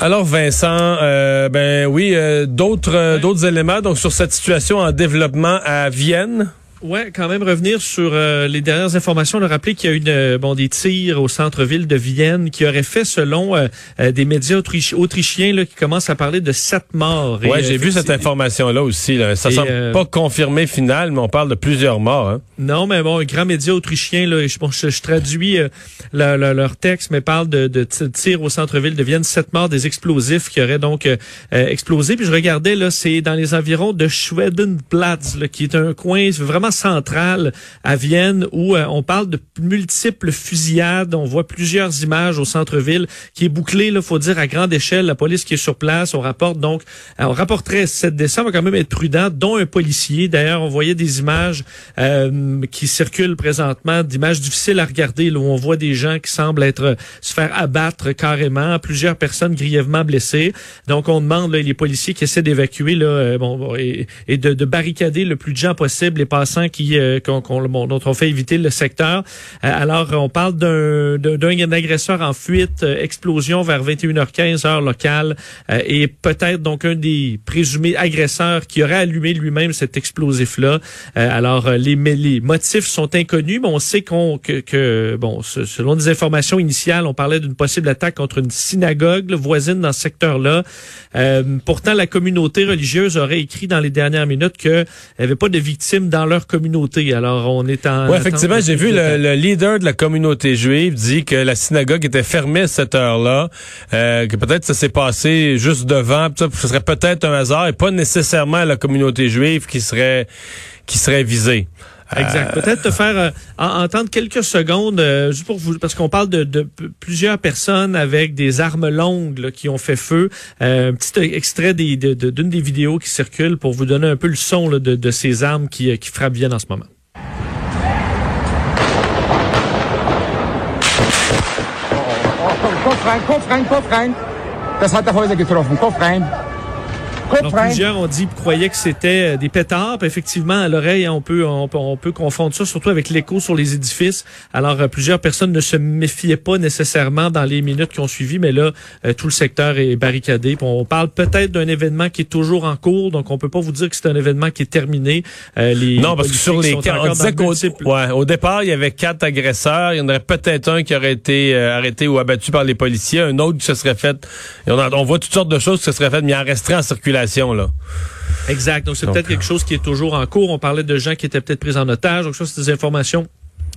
Alors Vincent, euh, ben oui, euh, d'autres euh, d'autres éléments donc sur cette situation en développement à Vienne? Ouais, quand même revenir sur euh, les dernières informations. Le rappeler qu'il y a eu euh, bon des tirs au centre-ville de Vienne qui auraient fait, selon euh, des médias autrichiens, là, qui commencent à parler de sept morts. Ouais, j'ai vu cette information-là aussi. Là. Ça semble pas confirmé final, mais on parle de plusieurs morts. Hein. Non, mais bon, un grand média autrichien, là, je, je, traduis leur texte, mais parle de, de tirs au centre-ville de Vienne, sept morts, des explosifs qui auraient donc explosé. Puis je regardais là, c'est dans les environs de Schwedenplatz, là, qui est un coin vraiment centrale à Vienne où euh, on parle de multiples fusillades. On voit plusieurs images au centre-ville qui est bouclé, il faut dire, à grande échelle. La police qui est sur place, on rapporte donc, euh, on rapporterait cette décembre, on va quand même être prudent, dont un policier. D'ailleurs, on voyait des images euh, qui circulent présentement, d'images difficiles à regarder, où on voit des gens qui semblent être se faire abattre carrément, plusieurs personnes grièvement blessées. Donc, on demande là, les policiers qui essaient d'évacuer là, bon, et, de, de barricader le plus de gens possible les passants qui euh, dont on fait éviter le secteur. Euh, alors, on parle d'un d'un agresseur en fuite, euh, explosion vers 21h15 heure locale, et peut-être donc un des présumés agresseurs qui aurait allumé lui-même cet explosif-là. alors, les, les motifs sont inconnus, mais on sait qu'on que, que, bon, selon des informations initiales, on parlait d'une possible attaque contre une synagogue voisine dans ce secteur-là. pourtant, la communauté religieuse aurait écrit dans les dernières minutes qu'il n'y avait pas de victimes dans leur communauté. Alors, on est en... Oui, effectivement, j'ai vu le, leader de la communauté juive dit que la synagogue était fermée à cette heure-là, euh, que peut-être ça s'est passé juste devant, ce serait peut-être un hasard et pas nécessairement la communauté juive qui serait qui serait visée. Exact. Euh, Peut-être te faire euh, entendre quelques secondes, juste pour vous, parce qu'on parle de, plusieurs personnes avec des armes longues qui ont fait feu. un petit extrait d'une des, des vidéos qui circule pour vous donner un peu le son de, ces armes qui, qui frappent bien en ce moment. Alors, plusieurs ont dit, croyaient que c'était euh, des pétards. effectivement, à l'oreille, on peut, on, peut confondre ça, surtout avec l'écho sur les édifices. Alors, euh, plusieurs personnes ne se méfiaient pas nécessairement dans les minutes qui ont suivi, mais là, euh, tout le secteur est barricadé. on parle peut-être d'un événement qui est toujours en cours, donc on peut pas vous dire que c'est un événement qui est terminé. les non, parce que sur les quatre, on disait qu'au ouais, au départ, il y avait quatre agresseurs. Il y en aurait peut-être un qui aurait été arrêté ou abattu par les policiers, un autre qui se serait fait. On, on voit toutes sortes de choses qui se seraient faites, mais il en resterait en circulation Là. Exact. Donc, c'est peut-être quelque chose qui est toujours en cours. On parlait de gens qui étaient peut-être pris en otage. Donc, ça, c'est des informations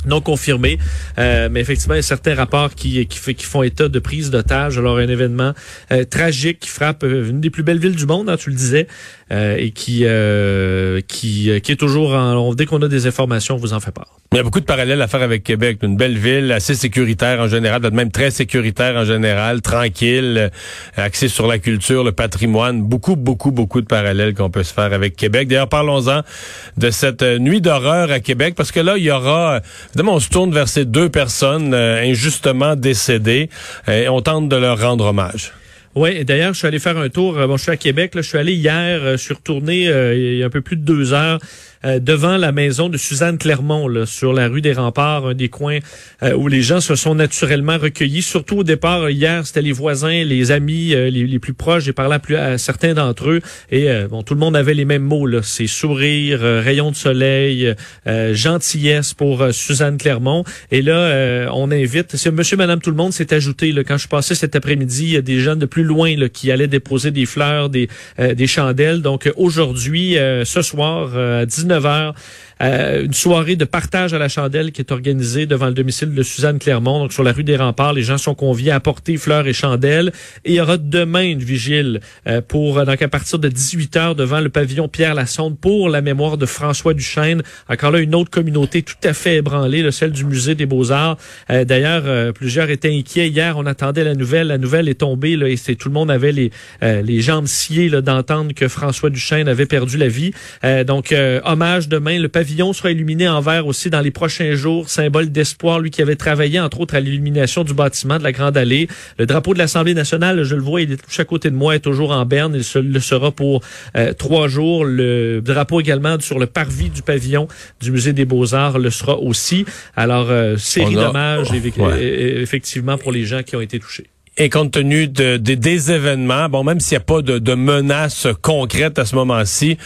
non confirmées. Euh, mais effectivement, il y a certains rapports qui, qui, font état de prise d'otage. Alors, un événement euh, tragique qui frappe euh, une des plus belles villes du monde, hein, tu le disais, et qui, qui, qui est toujours en... Dès qu'on a des informations, on vous en fait part. Il y a beaucoup de parallèles à faire avec Québec. Une belle ville, assez sécuritaire en général, même très sécuritaire en général, tranquille, axée sur la culture, le patrimoine. Beaucoup, beaucoup, beaucoup de parallèles qu'on peut se faire avec Québec. D'ailleurs, parlons-en de cette nuit d'horreur à Québec, parce que là, il y aura... Évidemment, on se tourne vers ces deux personnes euh, injustement décédées et on tente de leur rendre hommage. Oui, d'ailleurs, je suis allé faire un tour. Bon, je suis à Québec. Je suis allé hier. je suis retourné il y a un peu plus de deux heures euh, devant la maison de Suzanne Clermont, là, sur la rue des Remparts, un des coins euh, où les gens se sont naturellement recueillis. Surtout au départ, hier, c'était les voisins, les amis euh, les, plus proches. J'ai parlé à, plus, à certains d'entre eux et bon, tout le monde avait les mêmes mots. Là. C'est sourire, rayon de soleil, gentillesse pour Suzanne Clermont. Et là, on invite, Monsieur, Madame, tout le monde s'est ajouté. Là, quand je passais cet après-midi, il y a des gens de plus loin là, qui allaient déposer des fleurs, des, des chandelles. Donc aujourd'hui, ce soir, à 19 19h euh, une soirée de partage à la chandelle qui est organisée devant le domicile de Suzanne Clermont, donc sur la rue des Remparts. Les gens sont conviés à apporter fleurs et chandelles. Et il y aura demain une vigile euh, pour donc à partir de 18 h devant le pavillon Pierre Lassonde pour la mémoire de François Duchesne. Encore là, une autre communauté tout à fait ébranlée, celle du musée des Beaux-Arts. Euh, d'ailleurs, plusieurs étaient inquiets. Hier, on attendait la nouvelle. La nouvelle est tombée là, et c'est tout le monde avait les les jambes sciées d'entendre que François Duchesne avait perdu la vie. donc, hommage demain, le pavillon pavillon sera illuminé en vert aussi dans les prochains jours, symbole d'espoir, lui qui avait travaillé entre autres à l'illumination du bâtiment de la Grande Allée. Le drapeau de l'Assemblée nationale, je le vois, il est tout à côté de moi, est toujours en berne, il le sera pour euh, trois jours. Le drapeau également sur le parvis du pavillon du Musée des Beaux-Arts le sera aussi. Alors, euh, série d'hommages, effectivement, pour les gens qui ont été touchés. Et compte tenu de, des événements, bon, même s'il n'y a pas de, de menaces concrètes à ce moment-ci,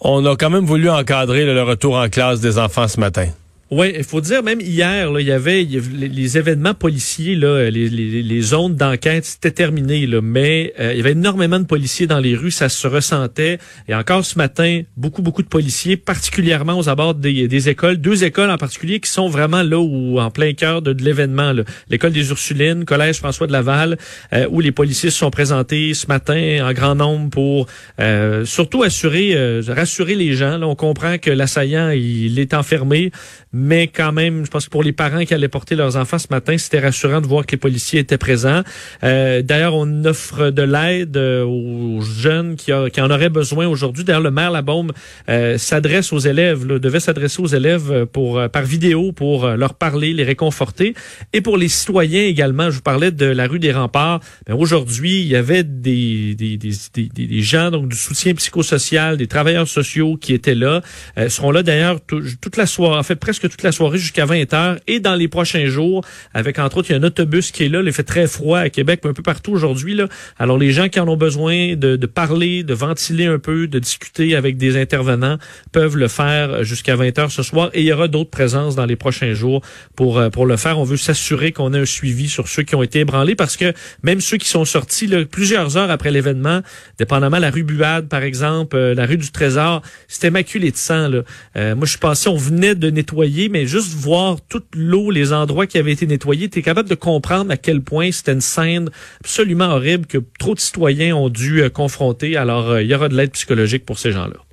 on a quand même voulu encadrer le retour en classe des enfants ce matin. Oui, il faut dire, même hier, là, il y avait les, événements policiers, là, les, zones d'enquête, c'était terminé, là, mais euh, il y avait énormément de policiers dans les rues, ça se ressentait. Et encore ce matin, beaucoup, beaucoup de policiers, particulièrement aux abords des, écoles, deux écoles en particulier qui sont vraiment là où, en plein cœur de, l'événement. L'école des Ursulines, Collège François de Laval, euh, où les policiers se sont présentés ce matin en grand nombre pour euh, surtout assurer, rassurer les gens. Là. On comprend que l'assaillant, il est enfermé mais quand même, je pense que pour les parents qui allaient porter leurs enfants ce matin, c'était rassurant de voir que les policiers étaient présents. Euh, D'ailleurs, on offre de l'aide euh, aux jeunes qui, en auraient besoin aujourd'hui. D'ailleurs, le maire Labaume euh, s'adresse aux élèves, devait s'adresser aux élèves euh, pour par vidéo pour leur parler, les réconforter, et pour les citoyens également. Je vous parlais de la rue des Remparts. Ben, aujourd'hui, il y avait des, des, des, des, des gens donc du soutien psychosocial, des travailleurs sociaux qui étaient là. Euh, seront là d'ailleurs toute la soirée, en fait presque toute la soirée jusqu'à 20 heures et dans les prochains jours, avec entre autres, il y a un autobus qui est là. Il fait très froid à Québec, mais un peu partout aujourd'hui. Là. Alors les gens qui en ont besoin de, de, parler, de ventiler un peu, de discuter avec des intervenants peuvent le faire jusqu'à 20 heures ce soir. Et il y aura d'autres présences dans les prochains jours pour, euh, pour le faire. On veut s'assurer qu'on ait un suivi sur ceux qui ont été ébranlés parce que même ceux qui sont sortis là, plusieurs heures après l'événement, dépendamment la rue Buade, par exemple, euh, la rue du Trésor, c'était maculé de sang. Là. Euh, moi, je suis passé, on venait de nettoyer mais juste voir toute l'eau, les endroits qui avaient été nettoyés, tu es capable de comprendre à quel point c'était une scène absolument horrible que trop de citoyens ont dû euh, confronter. Alors, euh, il y aura de l'aide psychologique pour ces gens-là.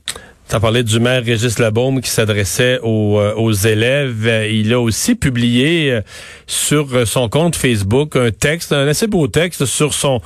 Tu parlé du maire Régis Labaume qui s'adressait aux, euh, élèves. Il a aussi publié sur son compte Facebook un texte, un assez beau texte sur son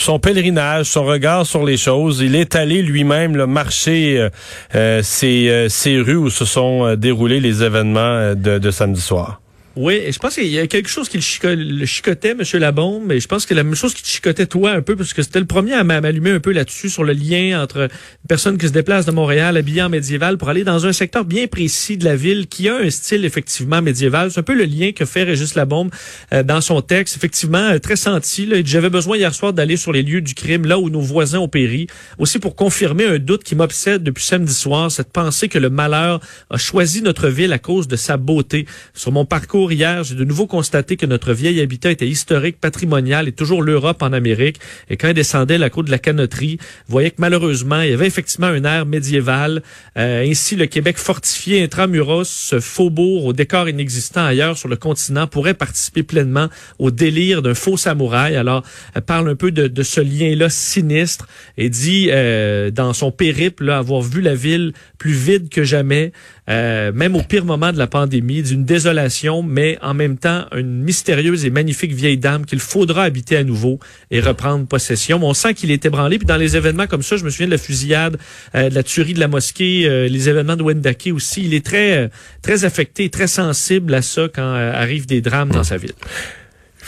son pèlerinage, son regard sur les choses. Il est allé lui-même marcher euh, euh, ces, euh, ces rues où se sont déroulés les événements de samedi soir. Oui, et je pense qu'il y a quelque chose qui le, chicotait, M. Labombe, mais je pense que la même chose qui te chicotait toi un peu, parce que c'était le premier à m'allumer un peu là-dessus, sur le lien entre une personne qui se déplace de Montréal habillée en médiéval pour aller dans un secteur bien précis de la ville qui a un style effectivement médiéval. C'est un peu le lien que fait Régis Labombe euh, dans son texte, effectivement euh, très senti. J'avais besoin hier soir d'aller sur les lieux du crime, là où nos voisins ont péri, aussi pour confirmer un doute qui m'obsède depuis samedi soir, cette pensée que le malheur a choisi notre ville à cause de sa beauté. Sur mon parcours hier, j'ai de nouveau constaté que notre vieil habitat était historique, patrimonial et toujours l'Europe en Amérique. Et quand il descendait la côte de la Canoterie, voyez que malheureusement, il y avait effectivement un air médiéval. Euh, ainsi, le Québec fortifié intramuros, ce faubourg au décor inexistant ailleurs sur le continent, pourrait participer pleinement au délire d'un faux samouraï. Alors, elle parle un peu de, de ce lien-là sinistre et dit, euh, dans son périple, là, avoir vu la ville plus vide que jamais, euh, même au pire moment de la pandémie, d'une désolation, mais en même temps une mystérieuse et magnifique vieille dame qu'il faudra habiter à nouveau et reprendre possession. on sent qu'il est ébranlé. Puis dans les événements comme ça, je me souviens de la fusillade, euh, de la tuerie de la mosquée, euh, les événements de Wendake aussi. Il est très, très affecté, très sensible à ça quand arrivent des drames dans sa ville.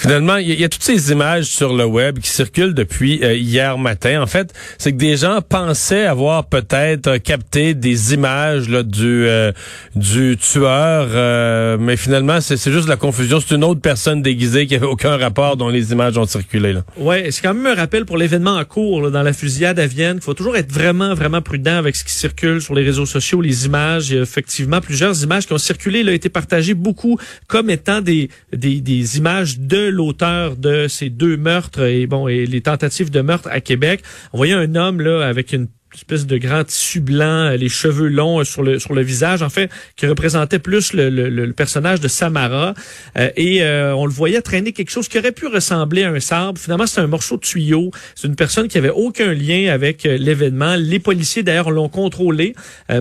Finalement, il y, a toutes ces images sur le web qui circulent depuis euh, hier matin. En fait, c'est que des gens pensaient avoir peut-être capté des images là, du euh, du tueur, euh, mais finalement, c'est juste la confusion. C'est une autre personne déguisée qui avait aucun rapport dont les images ont circulé. Là. Ouais, c'est quand même un rappel pour l'événement en cours dans la fusillade à Vienne. Il faut toujours être vraiment, vraiment prudent avec ce qui circule sur les réseaux sociaux, les images. Il y a effectivement plusieurs images qui ont circulé, là, été partagées beaucoup comme étant des, des, des images de l'auteur de ces deux meurtres et bon et les tentatives de meurtre à Québec. On voyait un homme là avec une espèce de grand tissu blanc, euh, les cheveux longs euh, sur le sur le visage, en fait, qui représentait plus le, le, personnage de Samara. Euh, et on le voyait traîner quelque chose qui aurait pu ressembler à un sabre. Finalement, c'est un morceau de tuyau. C'est une personne qui avait aucun lien avec l'événement. Les policiers, d'ailleurs, l'ont contrôlé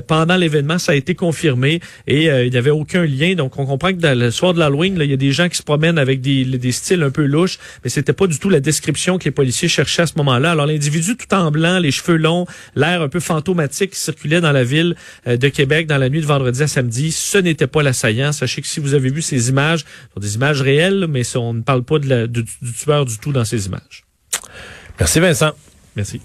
pendant l'événement. Ça a été confirmé et il n'y avait aucun lien. Donc, on comprend que dans le soir de l'Halloween, il y a des gens qui se promènent avec des, des styles un peu louches, mais c'était pas du tout la description que les policiers cherchaient à ce moment-là. Alors, l'individu tout en blanc, les cheveux longs, l'air un peu fantomatique qui circulait dans la ville euh, de Québec dans la nuit de vendredi à samedi. Ce n'était pas l'assaillant. Sachez que si vous avez vu ces images, ce sont des images réelles, mais on ne parle pas de du tueur du tout dans ces images. Merci Vincent. Merci.